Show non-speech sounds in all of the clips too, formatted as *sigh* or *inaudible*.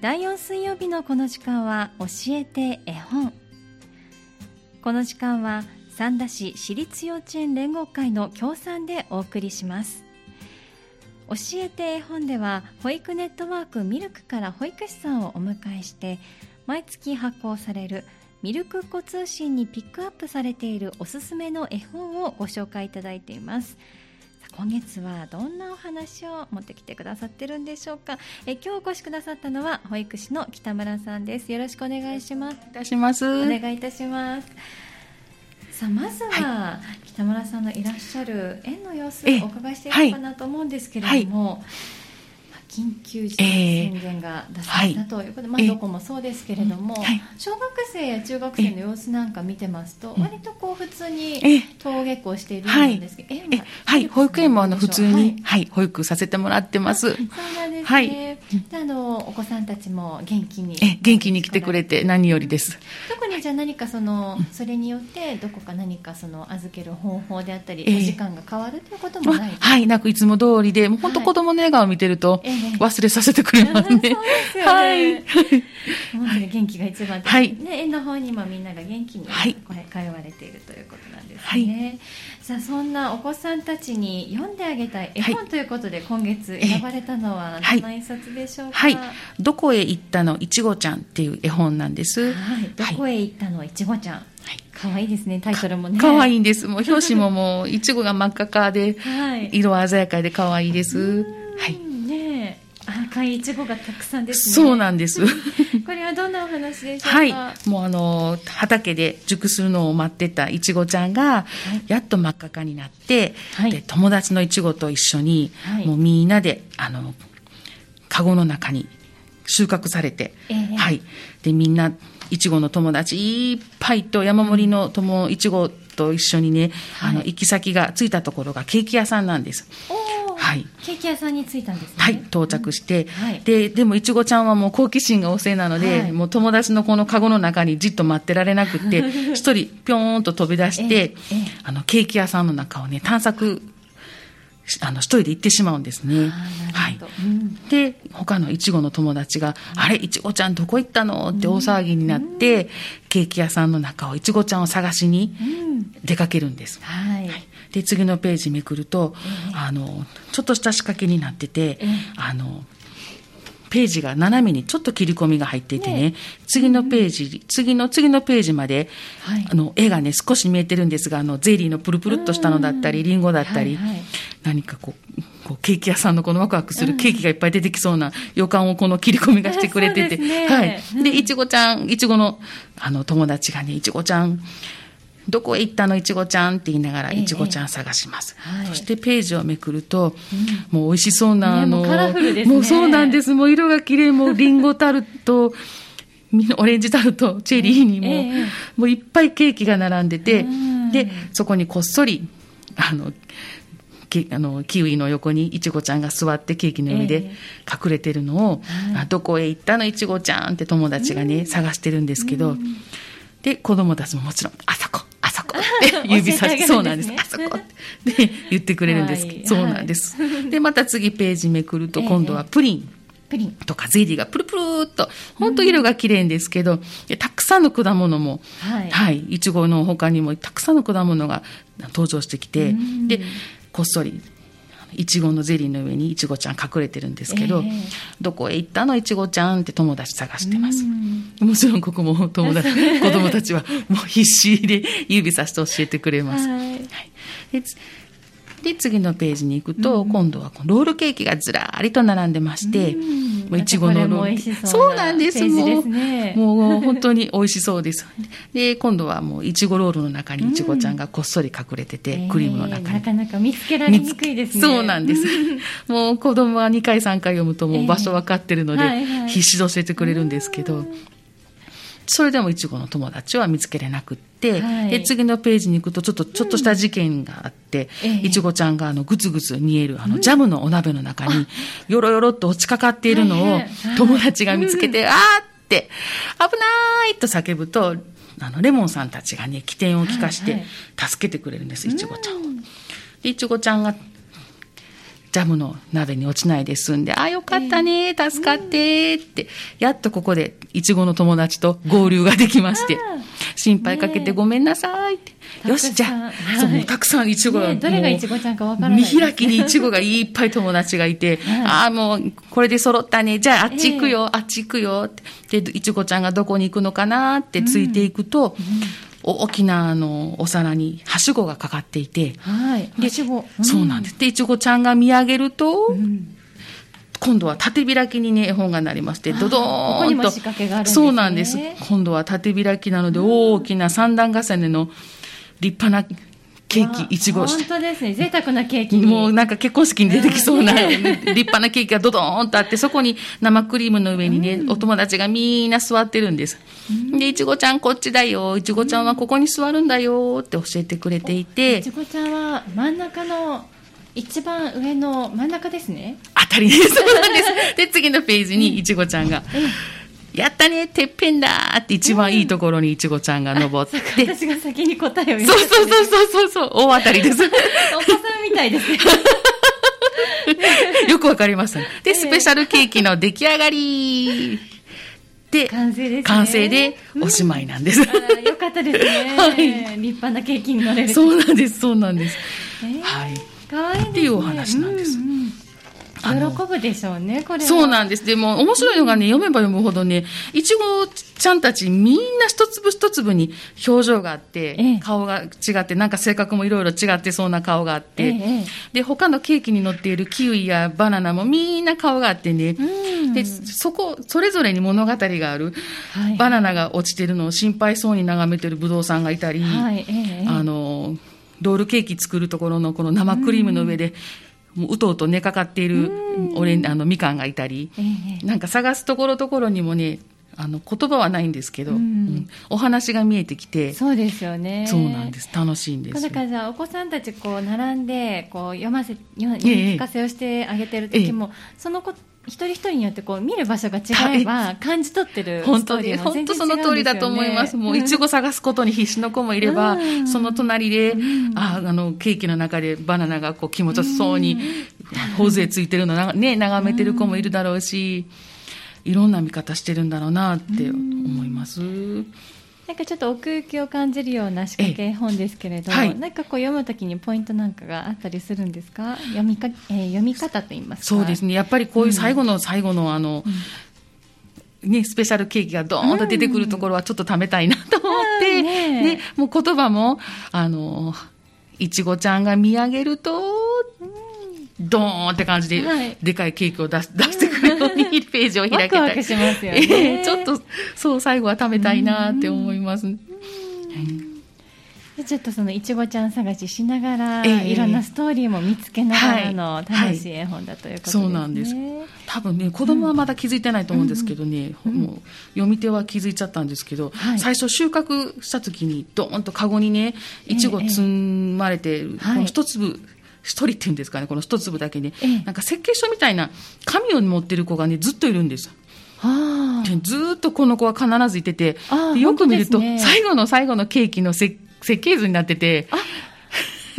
第4水曜日のこの時間は教えて絵本。この時間は三田市私立幼稚園連合会の協賛でお送りします。教えて絵本では保育ネットワークミルクから保育士さんをお迎えして毎月発行されるミルクっ子通信にピックアップされているおすすめの絵本をご紹介いただいています。今月はどんなお話を持ってきてくださってるんでしょうか？え今日お越しくださったのは保育士の北村さんです。よろしくお願いします。いたします。お願いいたします。さあまずは、北村さんのいらっしゃる園の様子をお伺いしていこうかなと思うんですけれども、はい緊急事態宣言が出されたということで、えーはい、まあ、どこもそうですけれども、えーはい、小学生や中学生の様子なんか見てますと、割とこう普通に登下校しているんですけど、えー、はい、保育園もあの普通に、はい、保育させてもらってます。そうなんですね。はい、であのお子さんたちも元気に、え元気に来てくれて何よりです。特にじゃあ何かそのそれによってどこか何かその預ける方法であったり、お時間が変わるということもない？はい、なくいつも通りで、もう本当子供の笑顔を見てると、えー忘れさせてくれますね。*laughs* はい。元気が一番はい。ね、園の方にもみんなが元気に、通われているということなんですね。はい、さあ、そんなお子さんたちに読んであげたい絵本ということで、今月選ばれたのはどんな一冊でしょうか、はい、どこへ行ったの？いちごちゃんっていう絵本なんです。はい。どこへ行ったのいちごちゃん。可愛いですね、タイトルもね。可愛いんです。もう表紙ももう、*laughs* いちごが真っ赤かで、はい、色鮮やかで可愛いです。はい。ね赤いいちごがたくさんですね。そうなんです。*laughs* これはどんなお話でしょうか？はい、もうあの畑で熟するのを待ってたいちごちゃんが、やっと真っ赤かになって、はい、で友達のいちごと一緒に、はい、もうみんなであのカゴの中に収穫されて、えー、はい、でみんないちごの友達いっぱいと山盛りの友いちごと一緒にね、はい、あの行き先が着いたところがケーキ屋さんなんです。はい、ケーキ屋さんに着いたんですね。はい、到着して、うん。はい、で、でもいちごちゃんはもう好奇心が旺盛なので、はい、もう友達のこのカゴの中にじっと待ってられなくて、*laughs* 一人ぴょーんと飛び出して、あの、ケーキ屋さんの中をね、探索あの、一人で行ってしまうんですね。はい。うん、で、他のいちごの友達が、うん、あれ、いちごちゃんどこ行ったの？って大騒ぎになって、うん、ケーキ屋さんの中をいちごちゃんを探しに出かけるんです。はい、はい。で、次のページめくると、えー、あの、ちょっとした仕掛けになってて、えー、あの、ページが斜めにちょっと切り込みが入っていてね、ね。次のページ、次の次のページまで、はい、あの、絵がね、少し見えてるんですが、あの、ゼリーのプルプルっとしたのだったり、リンゴだったり、はいはい、何かこう、こうケーキ屋さんのこのワクワクするケーキがいっぱい出てきそうな予感をこの切り込みがしてくれてて、ね、はい。で、いちごちゃん、いちごの、あの、友達がね、いちごちゃん、どこへ行ったのいちごちゃんって言いながらいちごちゃん探します、ええそしてページをめくると、うん、もう美味しそうなあの、ね、もうそうなんです。もう色が綺麗もうりんごタルトオレンジタルトチェリーにも、え、もういっぱいケーキが並んでて、でそこにこっそりあのあのキウイの横にいちごちゃんが座ってケーキの上で隠れてるのを、えー、どこへ行ったのいちごちゃんって友達がね、探してるんですけど、で子供たちももちろんあそこって *laughs* 指さして、そうなんです。あそこって。言ってくれるんです。けど、そうなんです。で、また次ページめくると、今度はプリン。プリン。とかゼリーがプルプルっと、本当色が綺麗ですけど、たくさんの果物も、はい、い、ちごの他にもたくさんの果物が登場してきて、で、こっそりいちごのゼリーの上にいちごちゃん隠れてるんですけど、えー、どこへ行ったの？いちごちゃんって友達探してます。もちろんここも友達、*laughs* 子供たちはもう必死で指さして教えてくれます。はい、はいで、次のページに行くと、うん、今度はロールケーキがずらりと並んでまして、もういちごのロールケーキ。そうなんです、もう。もう本当に美味しそうです。で、今度はもういちごロールの中にいちごちゃんがこっそり隠れてて、うん、クリームの中に、なかなか見つけられにくいですね。そうなんです。*laughs* もう子供は2回3回読むともう場所分かってるので、必死で教えてくれるんですけど、それでもいちごの友達は見つけれなくって、はい、で次のページに行くとちょっとちょっとした事件があって、いちごちゃんがあのぐつぐつ煮えるあのジャムのお鍋の中によろよろっと落ちかかっているのを友達が見つけて、あーって危ないと叫ぶとあのレモンさんたちがね起点を利かして助けてくれるんです、いちごちゃんを。でいちごちゃんがじジャムの鍋に落ちないで済んで、あ、よかったね、助かってって、やっとここで、いちごの友達と合流ができまして、心配かけてごめんなさいって。よし、じゃあ、そう、たくさんいちごが、どれがいちごちゃんかわからない。見開きにいちごがいっぱい友達がいて、*laughs* ああ、もう、これで揃ったね。じゃあ、あっち行くよ、あっち行くよ。って。で、いちごちゃんがどこに行くのかなってついていくと、大きなあのお皿にはしごがかかっていて、はい、はしご、うん、そうなんです。で、いちごちゃんが見上げると、うん、今度は縦開きにね、絵本がなりまして、ドドーンと。そうなんです。今度は縦開きなので、大きな三段重ねの立派なケーキ、いちご。本当ですね。贅沢なケーキ。もうなんか結婚式に出てきそうな、*laughs* 立派なケーキがドドーンとあって、そこに生クリームの上にね、お友達がみんな座ってるんです。で、いちごちゃんこっちだよ。いちごちゃんはここに座るんだよって教えてくれていて。いちごちゃんは真ん中の、一番上の真ん中ですね。当たりです。そうなんです。で、次のページにいちごちゃんが。やったね、てっぺんだって一番いいところにいちごちゃんが登って。私が先に答えを言そうそうそうそうそう、大当たりです。お子さんみたいですね。*laughs* よくわかりました。で、スペシャルケーキの出来上がり。で、完成です、ね、完成でおしまいなんです。うん、よかったですね。はい、立派なケーキに乗れる。そうなんです、そうなんです。えー、はい。かわいい、ね、っていうお話なんです。うんうん喜ぶでしょうね、これそうなんです。でも、面白いのがね、読めば読むほどね、いちごちゃんたちみんな一粒一粒に表情があって、ええ、顔が違って、なんか性格もいろいろ違ってそうな顔があって、え、で、他のケーキに乗っているキウイやバナナもみんな顔があってね、で、そこ、それぞれに物語がある、はい、バナナが落ちてるのを心配そうに眺めてるブドウさんがいたり、はい、あの、ロールケーキ作るところのこの生クリームの上で、もううとうと寝かかっているオレあのみかんがいたり、え。なんか探すところどころにもねあの言葉はないんですけど、うん、お話が見えてきてそうですよね。そうなんです。楽しいんですだからじゃあお子さんたちこう並んでこう読ませ読み聞かせをしてあげてる時も、ええ、その子一人一人によってこう見る場所が違えば感じ取ってる本当に本当その通りだと思います。もういちご探すことに必死の子もいれば、うん、その隣で、うん、ああのケーキの中でバナナがこう気持ちよそうに頬杖ついてるのなね眺めてる子もいるだろうし、いろんな見方してるんだろうなって思います。なんかちょっと奥行きを感じるような仕掛け本ですけれど、はい、なんかこう読むときにポイントなんかがあったりするんですか？読みか、えー、読み方と言いますか？そうですね。やっぱりこういう最後の最後のあの、うん、ね、スペシャルケーキがドーンと出てくるところはちょっと食べたいなと思って、うん、ね、ね、もう言葉もあのいちごちゃんが見上げると、ドーンって感じで、はい、でかいケーキを出出してにページを開けたり。しますよね。*laughs* ちょっと、そう、最後は食べたいなって思います。ちょっとそのいちごちゃん探ししながら、えー、いろんなストーリーも見つけながらの楽しい絵本だということですね、はい。はい、そうなんです多分ね子供はまだ気づいてないと思うんですけどね、うん、もう読み手は気づいちゃったんですけど、はい、最初収穫した時にドーンとカゴにねいちご積まれて、えー、この一粒一人っていうんですかね、この一粒だけね、ええ、なんか設計書みたいな紙を持ってる子がね、ずっといるんです。はあ、ずっとこの子は必ずいてて、よく見ると、ね、最後の最後のケーキの設計図になってて、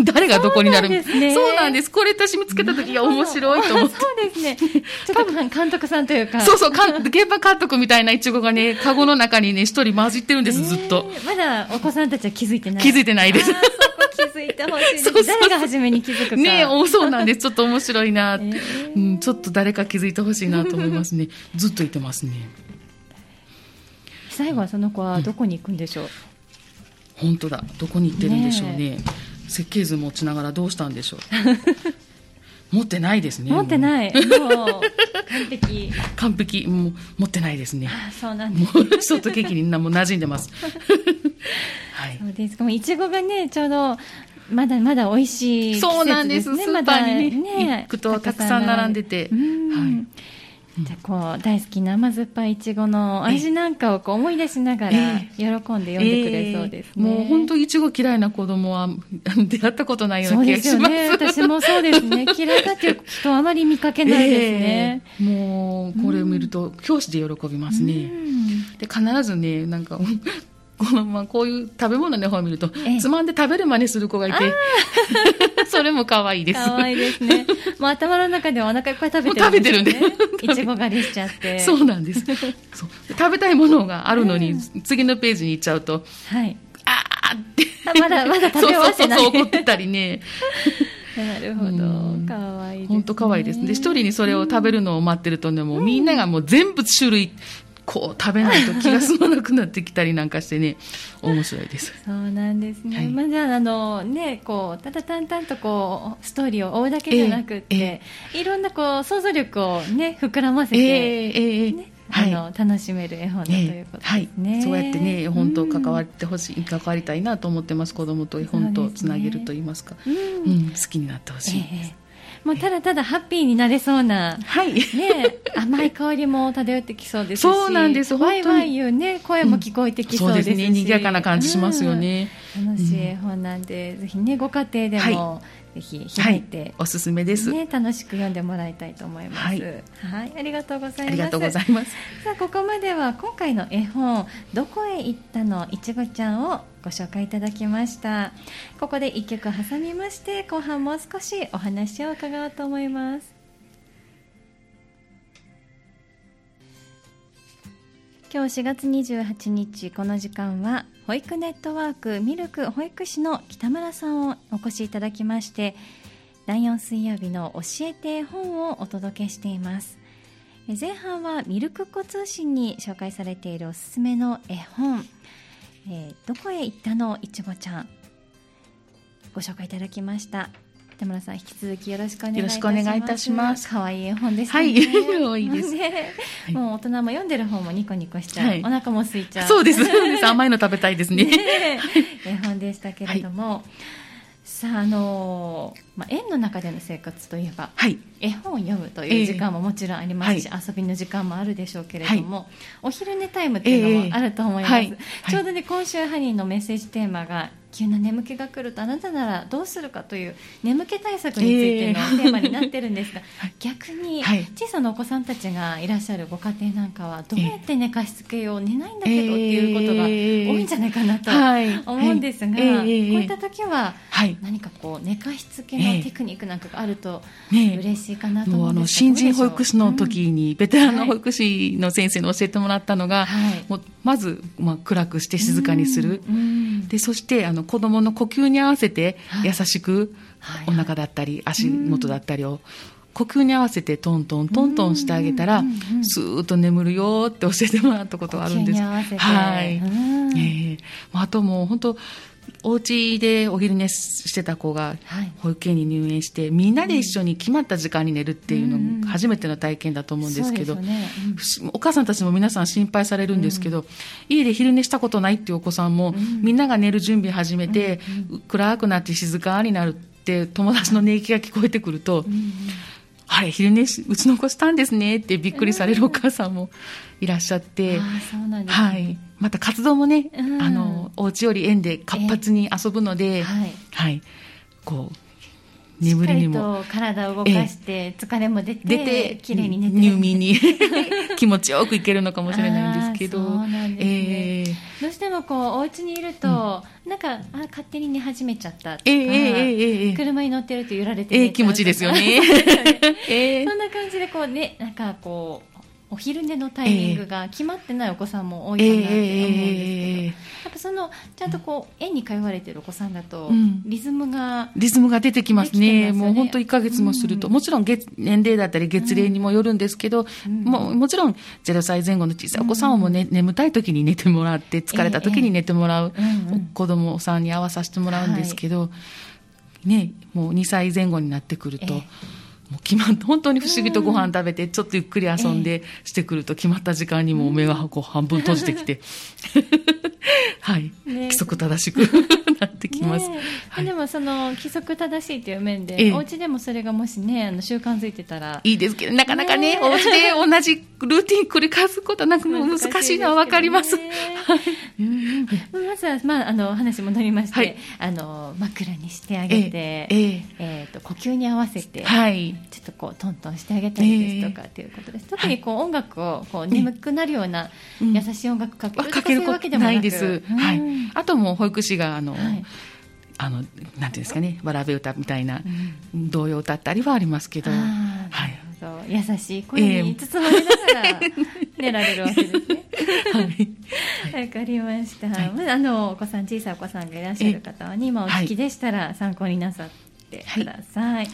誰がどこになるそうなんですね。そうなんです。これ私見つけた時が面白いと思って。そうですね。*laughs* 多分監督さんというか。そうそう、現場監督みたいなイチゴがね、カゴの中にね、一人混じってるんです、ずっと。まだお子さんたちは気づいてない。気づいてないです。気づいてほしいそ誰が初めに気づくか。ねおそうなんです。*laughs* ちょっと面白いな、えー、うん。ちょっと誰か気づいてほしいなと思いますね。*laughs* ずっといてますね。最後はその子はどこに行くんでしょう、うん、本当だ。どこに行ってるんでしょうね。ね設計図持ちながらどうしたんでしょう。*laughs* 持ってないですね。持ってない。もう、完璧。完璧。もう、持ってないですね。そうなんです、ね。ショートケーキにもう馴染んでます。はい。そうです。もういちごがね、ちょうど、まだまだ美味しい、ね、そうなんです。スーパーにね、ね行くとたくさん並んでて。はい。じゃこう大好きな甘酸っぱいいちごの味なんかをこう思い出しながら喜んで読んでくれそうです、ねえーえー、もう本当いちご嫌いな子供は出会ったことないような気がします。ね、私もそうですね。*laughs* 嫌いだっていうあまり見かけないですね。えー、もうこれを見ると教師で喜びますね。で必ずねなんかこのまあこういう食べ物の本を見ると、ええつまんで食べる真似する子がいて、*laughs* それも可愛いです。可愛いですね。もう頭の中ではお腹いっぱい食べてるもう食べてるんで。いちご狩りしちゃって。そうなんです。食べたいものがあるのに、次のページに行っちゃうと、はい。あーって。あまだまだ食べ終わってないそうそうそう怒ってたりね。*laughs* なるほどうん。可愛いです、ね。本当可愛いです。で、一人にそれを食べるのを待ってるとね、もうみんながもう全部種類、こう食べないと気が済まなくなってきたりなんかしてね、*laughs* 面白いです。そうなんですね。はいまあじゃああのねこうただ淡々とこうストーリーを追うだけじゃなくって、えいろんなこう想像力をね膨らませえて、えええねはい。あの楽しめる絵本だということですね。はい、そうやってね、本当関わる。ってほしい、関わりたいなと思ってます。子供と絵本とつなげると言いますか。うんうん、好きになってほしいえです。えもうただただハッピーになれそうな。はい。ね、甘い香りも漂ってきそうですしそうなんですワイワイいうね声も聞こえてきそうですし、そうですね、賑やかな感じしますよね。うん楽しい絵本なんで、ぜひねご家庭でも、ぜひはい開いて、、おすすめです。ね、楽しく読んでもらいたいと思います。ははいい、ありがとうございます。ありがとうございます。さあ、ここまでは今回の絵本、どこへ行ったの？いちごちゃんをご紹介いただきました。ここで一曲挟みまして、後半もう少しお話を伺おうと思います。今日4月28日この時間は保育ネットワークミルク保育士の北村さんをお越しいただきまして第4水曜日の教えて本をお届けしていますえ前半はミルクっ子通信に紹介されているおすすめの絵本「えーどこへ行ったのいちごちゃん」ご紹介いただきました。北村さん引き続きよろしくお願いいたします。よろしくお願いいたします。可愛い絵本ですね。はい可愛いです。もう大人も読んでる方もニコニコしちゃう、はい。お腹も空いちゃう。そうです。そうです。甘いの食べたいですね。ね。絵本でしたけれども、さああのーまあ、園の中での生活といえばはい。絵本を読むという時間ももちろんありますし、え遊びの時間もあるでしょうけれども、お昼寝タイムっていうのもあると思います、ええはい。ちょうどね今週ハニーのメッセージテーマが急な眠気が来るとあなたならどうするかという眠気対策についてのええテーマになってるんですが、*laughs* 逆にはい。小さなお子さんたちがいらっしゃるご家庭なんかはどうやって寝かしつけよう寝ないんだけどっていうことが多いんじゃないかなとはい。思うんですが、こういった時ははい。何かこう寝かしつけのテクニックなんかがあると嬉しいかなと思うんですが新人保育士の時にベテランのはい保育士の先生に教えてもらったのが、はい。まず、まあ、暗くして静かにする、でそしてあの子供の呼吸に合わせてはい。優しくはい。お腹だったり足元だったりを呼吸に合わせてトントントントンしてあげたらスーッと眠るよって教えてもらったことがあるんです。はい。うん。ええ。まああともう本当お家でお昼寝してた子がはい。保育園に入園してみんなで一緒に決まった時間に寝るっていううんうん。のも初めての体験だと思うんですけど、そうですよね。うん。お母さんたちも皆さん心配されるんですけど、家で昼寝したことないっていうお子さんも、ん。みんなが寝る準備始めて、暗くなって静かになるって友達の寝息が聞こえてくると、うん。うんあれ昼寝しうちの子したんですねってびっくりされるお母さんもいらっしゃって、ね。はい、また活動もね、うん。あのお家より園で活発に遊ぶので、はい。はい、こう眠りにも。しっかりと体を動かして疲れも出て出て綺麗に寝て入眠に *laughs* 気持ちよくいけるのかもしれないんですけど。そうなんですね。えーどうしてもこうお家にいると、なんかあ勝手に寝始めちゃったとか、ええええええ。車に乗ってると揺られてええ寝ちゃうとか。気持ちですよね。*laughs* ええ。そんな感じでこうねなんかこうお昼寝のタイミングが決まってないお子さんも多いかなって思うんですけど、やっぱそのちゃんとこう園に通われてるお子さんだと、うん。リズムがリズムが出てきますね。ねもう本当1ヶ月もすると、うん。もちろん月年齢だったり月齢にもよるんですけど、うん。もうもちろん0歳前後の小さいお子さんをもう、ね眠たい時に寝てもらって、疲れた時に寝てもらう、ええうんうん子供さんに合わさせてもらうんですけど、ね、もう2歳前後になってくると、ええもう決まった、本当に不思議とご飯食べて、ちょっとゆっくり遊んでしてくると、決まった時間にもう目がこう半分閉じてきて、*laughs* はい、ね。規則正しく *laughs* なってきます。はい。でもその規則正しいという面で、ええ。お家でもそれがもしねあの習慣づいてたらいいですけど、なかなかね、ねお家で同じルーティン繰り返すことはなく難しいのはわかります。難しいまずは、まあ、あの話戻りまして、はい。あの枕にしてあげて、ええ。えーと呼吸に合わせて、はい。ちょっとこうトントンしてあげたりですとかっていうことです、特にこう音楽をこう眠くなるようなうん優しい音楽かけかかけるわけでともないです。うんはい。あともう保育士が、あの、はいあの、なんていうんですかね、わらべ歌みたいなうん童謡を歌ったりはありますけど、はい。優しい声に包まれながら寝られるわけですね。*laughs* はい。わかりました。はいまあ、あのお子さん小さいお子さんがいらっしゃる方はね、今お聞きでしたら参考になさってください。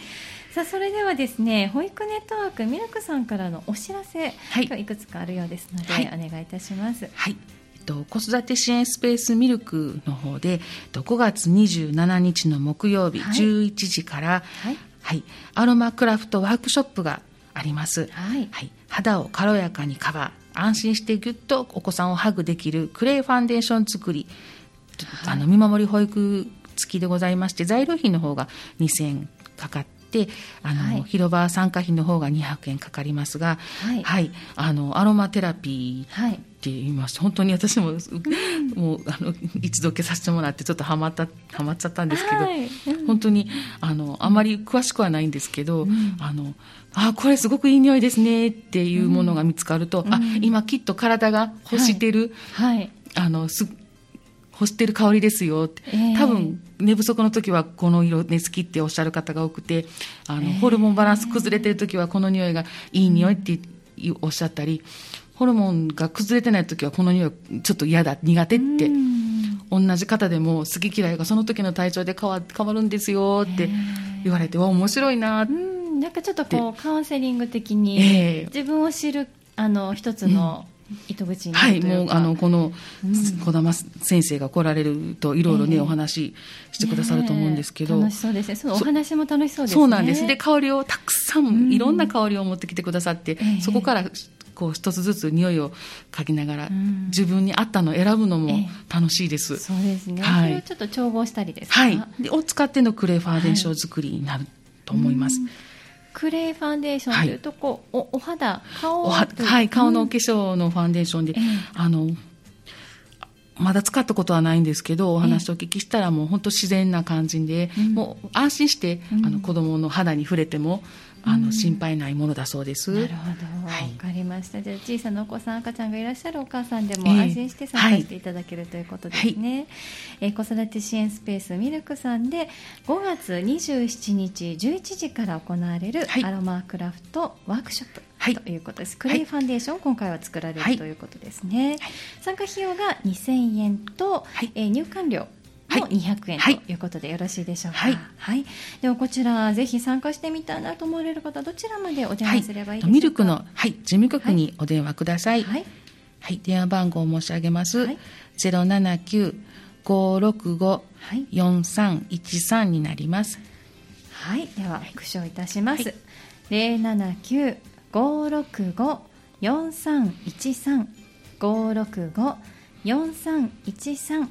さあそれではですね保育ネットワークミルクさんからのお知らせ、はい。今日いくつかあるようですので、はい。お願いいたします。はい。えっと、子育て支援スペースミルクの方で、えっと5月27日の木曜日、はい。11時から、はい。はい、アロマクラフトワークショップがあります。はい。はい、肌を軽やかにカバー、安心してぎゅっとお子さんをハグできるクレイファンデーション作り、あの見守り保育付きでございまして、材料費の方が2000円かかって、あの、はい。広場参加費の方が200円かかりますが、はい。あのアロマテラピーはい。って言いまして本当に私も、もうあの一度受けさせてもらってちょっとハマったハマっちゃったんですけど、はい。うん。本当にあのあまり詳しくはないんですけど、うん。あのあこれすごくいい匂いですねっていうものが見つかると、あうん。今きっと体が欲してる、はい。あのす欲してる香りですよって、ええ。多分寝不足の時はこの色ね好きっておっしゃる方が多くてあの、ええ。ホルモンバランス崩れてる時はこの匂いがいい匂いっておっしゃったりホルモンが崩れてない時はこの匂いちょっと嫌だ苦手って。うん。同じ方でも好き嫌いがその時の体調で変わ変わるんですよって言われてわ面白いなって。うん。なんかちょっとこうカウンセリング的にええ。自分を知るあの一つの糸口はい、もうあのこのうん児玉先生が来られるといろいろね、ええお話ししてくださると思うんですけど、楽しそうですね。そのお話も楽しそうですね。そうなんです。で香りをたくさん、うん。いろんな香りを持ってきてくださって、ええ。そこからこう一つずつ匂いを嗅ぎながら、うん。自分に合ったのを選ぶのもええ。楽しいです、そうですね、はい。それをちょっと調合したりですか？はい。でを使ってのクレーファーデーション作りになると思います、うんクレイファンデーションというとこう、おお肌顔おはというはい、顔のおうん化粧のファンデーションで、ええあのまだ使ったことはないんですけどお話をお聞きしたらもう本当自然な感じで、うん。もう安心して、うん。あの子供の肌に触れてもあうんの心配ないものだそうです。なるほど、わはいかりました。じゃあ小さなお子さん、赤ちゃんがいらっしゃるお母さんでもええ安心して参加していただける、ということですね。えー子育て支援スペースミルクさんで5月27日11時から行われるはいアロマクラフトワークショップ。はいということです。クレイファンデーション、今回は作られる、はいということですね。参加費用が2000円と、はいえー入館料も200円、とい。うことでよろしいでしょうか、はい、はい、ではこちらぜひ参加してみたいなと思われる方どちらまでお電話すればいいですか、はい、ミルクの、はい、事務局にお電話ください、はい。電話番号を申し上げます、はい、079-565-4313になります。はい。では復唱いたします、はい、079-565-4313 565-4313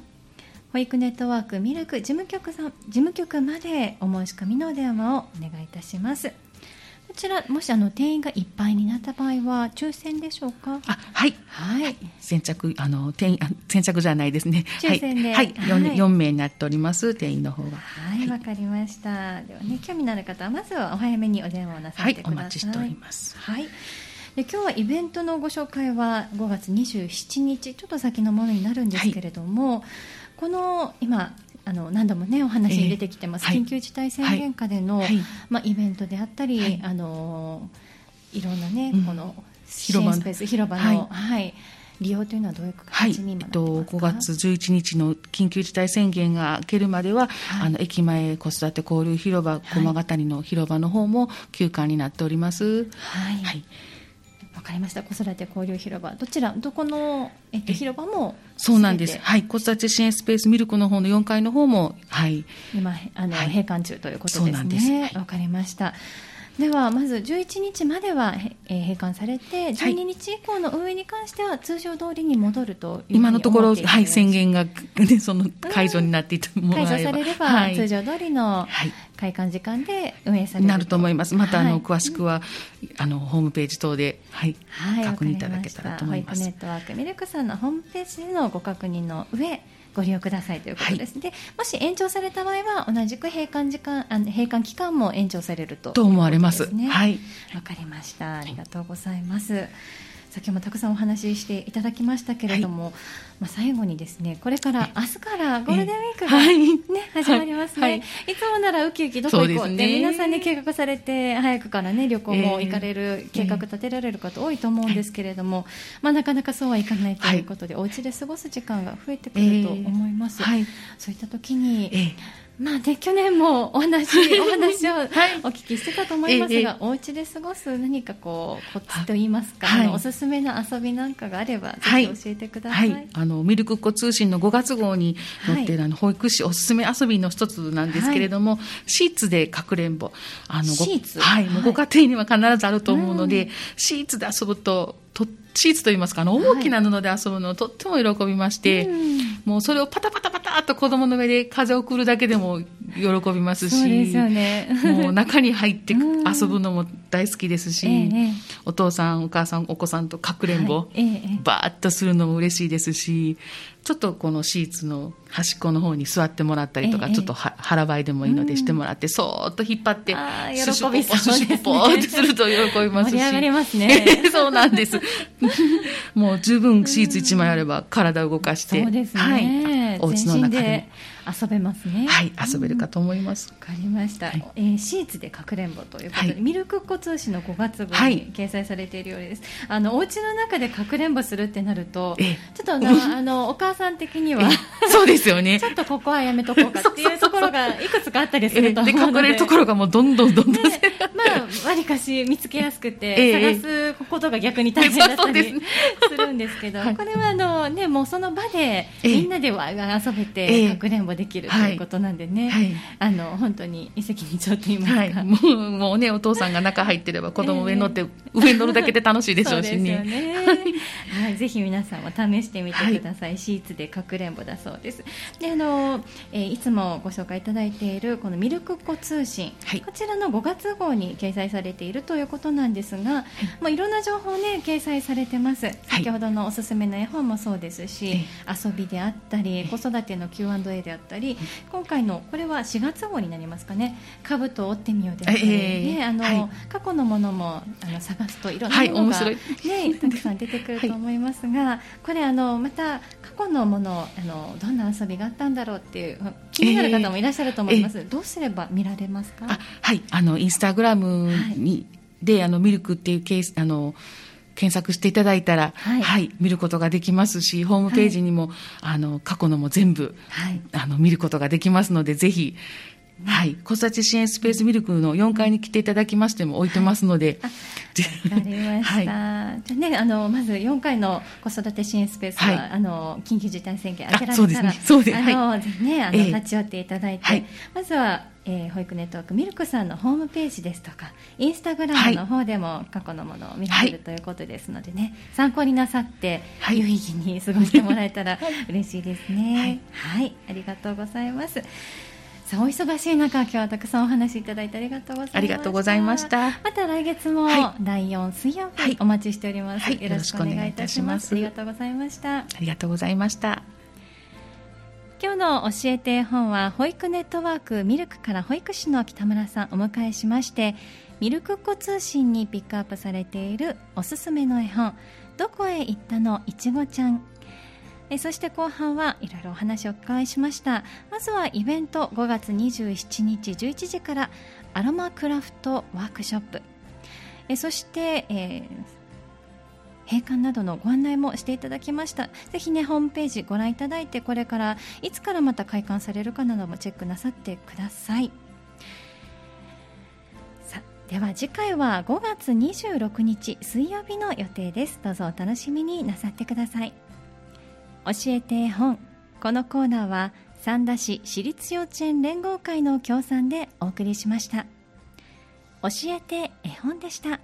保育ネットワークミルク事務局さん事務局までお申し込みのお電話をお願いいたします。こちらもしあの定員がいっぱいになった場合は抽選でしょうか？あ、はい。はい。先着、あの、定員、あ先着じゃないですね。抽選ではい。はい、はい 4, 4名になっております、定員の方は。はい、わ、かりました。ではね、興味のある方はまずはお早めにお電話をなさはいって、ください。お待ちしております。はい。で今日はイベントのご紹介は5月27日ちょっと先のものになるんですけれども、この今あの何度もねお話に出てきてます、ええ。はい。緊急事態宣言下での、はい。まあ、イベントであったり、はい。あのいろんなね、うん。この支援スペース広場の、はい。利用というのはどういうはい、形にえっ今なってますか、と、5月11日の緊急事態宣言が明けるまでは、はい。あの駅前子育て交流広場、駒ヶ谷の広場の方も休館になっております。はい、はい、わかりました。子育て交流広場。どちらどこの、えっと、え広場もそうなんです。はい、子育て支援スペースミルクの方の4階の方も、はい、今あの、はい。閉館中ということですね。わ、はい。かりました。ではまず11日までは、へえー閉館されて12日以降の運営に関しては通常通りに戻ると今のところ、はい。宣言が、ね、その解除になっていてもらえば、解除されれば、はい。通常通りの、はい開館時間で運営されるなると思います。また、あの、はい詳しくは、あの、ホームページ等で、はい、はい、確認いただけたらと思いますネッ。トワークミルクさんのホームページでのご確認の上ご利用くださいということです、でもし延長された場合は同じく閉館時間あの閉館期間も延長されるとと思われます。はい。わかりました。ありがとうございます。先ほどもたくさんお話ししていただきましたけれども、まあ最後にですね、これから明日からゴールデンウィークが、はい。ね、始まりますね、はい。い。つもならウキウキどこ行こうって、皆さんね計画されて早くからね旅行も行かれる、計画立てられる方多いと思うんですけれども、まあなかなかそうはいかないということで、お家で過ごす時間が増えてくると思います。はい。そういった時に、ええまあね、去年もお話、*laughs* お話をお聞きしてたと思いますが、ええお家で過ごす何かこう、コツと言いますか、はい。おすすめの遊びなんかがあれば、はい。ぜひ教えてくださ。はい。い、あのミルクっ子通信の5月号に載ってい。る、あの保育士おすすめ遊びの一つなんですけれども、シーツでかくれんぼ。あのごシーツ？はい。ご家庭には必ずあると思うので、シーツで遊ぶととシーツといいますかあの大きな布で遊ぶのをとっても喜びまして、うんもうそれをパタパタパタっと子供の上で風を送るだけでも喜びますしそうですよね。もう中に入ってうん遊ぶのも大好きですし、お父さんお母さんお子さんとかくれんぼ、はい。えーッとするのも嬉しいですし、ちょっとこのシーツの端っこの方に座ってもらったりとか、ええちょっとは腹ばいでもいいのでしてもらって、そーっと引っ張って、喜びそうですね。ポシュシュポーってすると喜びますし。盛り上がりますね。*laughs* そうなんです。*laughs* もう十分シーツ一枚あれば体を動かして、そうですね。はい、お家の中で。で遊べますね。はい、遊べるかと思います。わかりました、はい。えーシーツでかくれんぼということで、はい。ミルクっ子通信の5月号はい。に掲載されているようです、あのお家の中でかくれんぼするってなるとええ。ちょっとあのあのお母さん的にはえ *laughs* そうですよね。ち。ょっとここはやめとこうかっていうところがいくつかあったりすえると思で、うので隠れるところがもうどんどんどんどん、ねまあ、わりかし見つけやすくて、ええ。探すことが逆に大変だったりそうでするんですけど、はい。これはあの、ね、もうその場でええ。みんなで遊べて、ええ。かくれんぼできるということなんでね、はい。あの本当に一石二鳥と言いますか、はい、もうもうね、お父さんが中入ってれば子供上に乗って、上に乗るだけで楽しいでしょうしそうですよね。ね。はい、ぜひ皆さんも試してみてください。シーツでかくれんぼだそうです。で、あの、えーいつもご紹介いただいているこのミルクっ子通信、はい。こちらの5月号に掲載されているということなんですが、もういろんな情報ね掲載されてます。先ほどのおすすめの絵本もそうですし、え遊びであったり、子育ての Q&A であったり、今回のこれは4月号になりますかね。兜を折ってみようであったり、ええねあの、はい。過去のものもあの探すといろんなはいものが、ね、たくさん出てくると思いますが、*laughs* これあのまた過去のものあのどんな遊びがあったんだろうっていう気になる方もいらっしゃると思います、どうすれば見られますか？あはい、あの、インスタグラムに、で、あの、ミルクっていうケース、あの、検索していただいたら、はい。はい、見ることができますし、ホームページにも、あの、過去のも全部、はい。あの、見ることができますので、ぜひ、はい、子育て支援スペースミルクの4階に来ていただきましても置いてますので、ぜわかりました、はい。じゃあね、あのまず4回の子育て支援スペースは、はい。あの緊急事態宣言明けられたらあそうですね。そうです。あの、ぜひねあの、ええ。立ち寄っていただいて、はい。まずは、えー保育ネットワークミルクさんのホームページですとかインスタグラムの方でも過去のものを見られる、はいということですのでね参考になさって、はい。有意義に過ごしてもらえたら *laughs* 嬉しいですね。はい、ありがとうございますさあお忙しい中今日はたくさんお話しいただいてありがとうございました。ありがとうございました。また来月もはい。第4水曜はい。日お待ちしております、はい。よろしくお願いいたします。ありがとうございました。ありがとうございました。今日の教えて絵本は保育ネットワークミルクから保育士の北村さんお迎えしましてミルクっ子通信にピックアップされているおすすめの絵本どこへ行ったの？いちごちゃんえそして後半はいろいろお話をお伺いしました。まずはイベント5月27日11時からアロマクラフトワークショップ。えそして、えー閉館などのご案内もしていただきました。ぜひねホームページご覧いただいてこれからいつからまた開館されるかなどもチェックなさってください。さでは次回は5月26日水曜日の予定です。どうぞお楽しみになさってください。教えて絵本。このコーナーは三田市私立幼稚園連合会の協賛でお送りしました。教えて絵本でした。